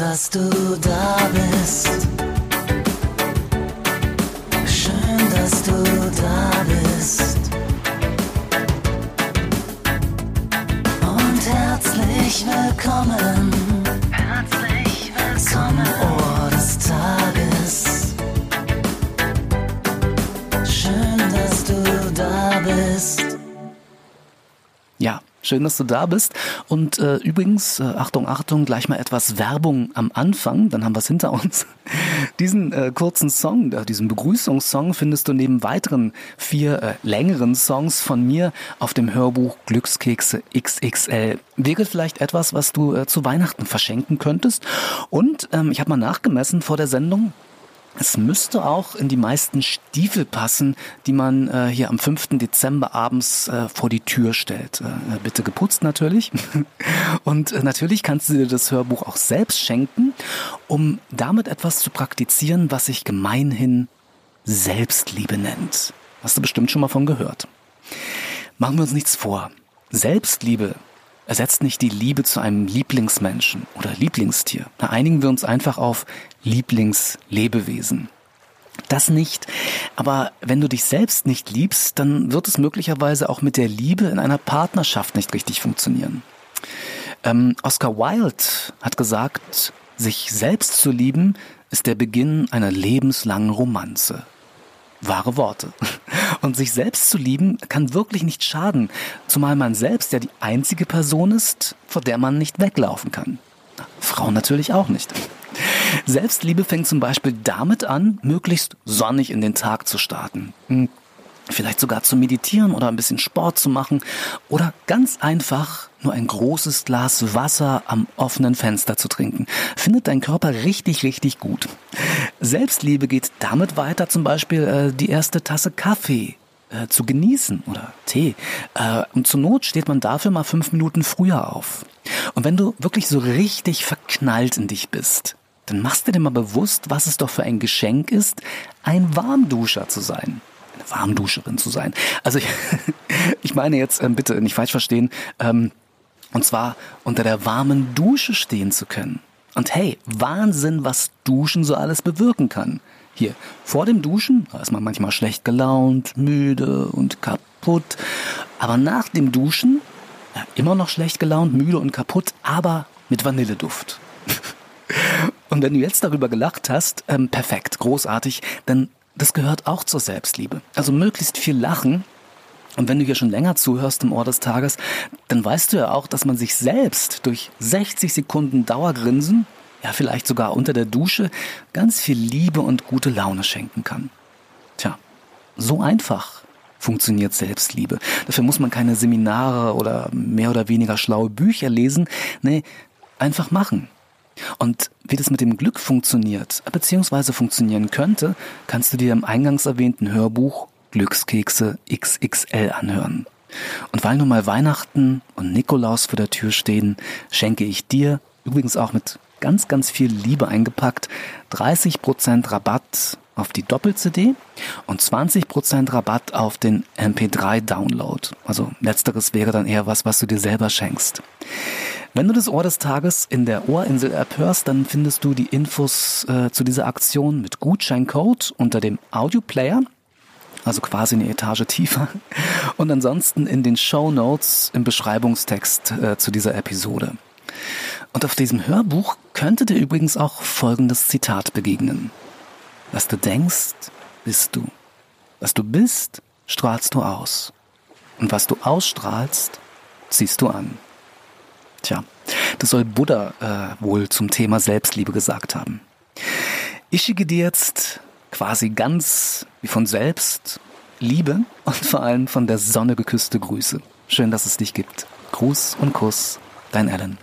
dass du da bist. Schön, dass du da bist. Und herzlich willkommen. Schön, dass du da bist. Und äh, übrigens, äh, Achtung, Achtung, gleich mal etwas Werbung am Anfang, dann haben wir es hinter uns. Diesen äh, kurzen Song, äh, diesen Begrüßungssong findest du neben weiteren vier äh, längeren Songs von mir auf dem Hörbuch Glückskekse XXL. Wäre vielleicht etwas, was du äh, zu Weihnachten verschenken könntest. Und ähm, ich habe mal nachgemessen vor der Sendung, es müsste auch in die meisten Stiefel passen, die man äh, hier am 5. Dezember abends äh, vor die Tür stellt. Äh, bitte geputzt natürlich. Und äh, natürlich kannst du dir das Hörbuch auch selbst schenken, um damit etwas zu praktizieren, was sich gemeinhin Selbstliebe nennt. Hast du bestimmt schon mal von gehört. Machen wir uns nichts vor. Selbstliebe ersetzt nicht die Liebe zu einem Lieblingsmenschen oder Lieblingstier. Da einigen wir uns einfach auf Lieblingslebewesen. Das nicht. Aber wenn du dich selbst nicht liebst, dann wird es möglicherweise auch mit der Liebe in einer Partnerschaft nicht richtig funktionieren. Ähm, Oscar Wilde hat gesagt, sich selbst zu lieben ist der Beginn einer lebenslangen Romanze. Wahre Worte. Und sich selbst zu lieben kann wirklich nicht schaden, zumal man selbst ja die einzige Person ist, vor der man nicht weglaufen kann. Frauen natürlich auch nicht. Selbstliebe fängt zum Beispiel damit an, möglichst sonnig in den Tag zu starten. Vielleicht sogar zu meditieren oder ein bisschen Sport zu machen oder ganz einfach nur ein großes Glas Wasser am offenen Fenster zu trinken. Findet dein Körper richtig, richtig gut. Selbstliebe geht damit weiter, zum Beispiel äh, die erste Tasse Kaffee äh, zu genießen oder Tee. Äh, und zur Not steht man dafür mal fünf Minuten früher auf. Und wenn du wirklich so richtig verknallt in dich bist, dann machst du dir mal bewusst, was es doch für ein Geschenk ist, ein Warmduscher zu sein. Eine Warmduscherin zu sein. Also ich, ich meine jetzt, ähm, bitte nicht falsch verstehen, ähm, und zwar unter der warmen Dusche stehen zu können. Und hey, Wahnsinn, was Duschen so alles bewirken kann. Hier, vor dem Duschen, da ist man manchmal schlecht gelaunt, müde und kaputt. Aber nach dem Duschen, ja, immer noch schlecht gelaunt, müde und kaputt, aber mit Vanilleduft. Und wenn du jetzt darüber gelacht hast, ähm, perfekt, großartig, dann das gehört auch zur Selbstliebe. Also möglichst viel lachen. Und wenn du hier schon länger zuhörst im Ohr des Tages, dann weißt du ja auch, dass man sich selbst durch 60 Sekunden Dauergrinsen, ja vielleicht sogar unter der Dusche, ganz viel Liebe und gute Laune schenken kann. Tja, so einfach funktioniert Selbstliebe. Dafür muss man keine Seminare oder mehr oder weniger schlaue Bücher lesen. Nee, einfach machen. Und wie das mit dem Glück funktioniert, beziehungsweise funktionieren könnte, kannst du dir im eingangs erwähnten Hörbuch Glückskekse XXL anhören. Und weil nun mal Weihnachten und Nikolaus vor der Tür stehen, schenke ich dir, übrigens auch mit ganz, ganz viel Liebe eingepackt, 30% Rabatt auf die Doppel-CD und 20% Rabatt auf den MP3-Download. Also letzteres wäre dann eher was, was du dir selber schenkst. Wenn du das Ohr des Tages in der Ohrinsel-App hörst, dann findest du die Infos äh, zu dieser Aktion mit Gutscheincode unter dem Audioplayer, also quasi eine Etage tiefer, und ansonsten in den Show Notes im Beschreibungstext äh, zu dieser Episode. Und auf diesem Hörbuch könnte dir übrigens auch folgendes Zitat begegnen. Was du denkst, bist du. Was du bist, strahlst du aus. Und was du ausstrahlst, ziehst du an. Tja, das soll Buddha äh, wohl zum Thema Selbstliebe gesagt haben. Ich schicke dir jetzt quasi ganz wie von selbst Liebe und vor allem von der Sonne geküsste Grüße. Schön, dass es dich gibt. Gruß und Kuss, dein Alan.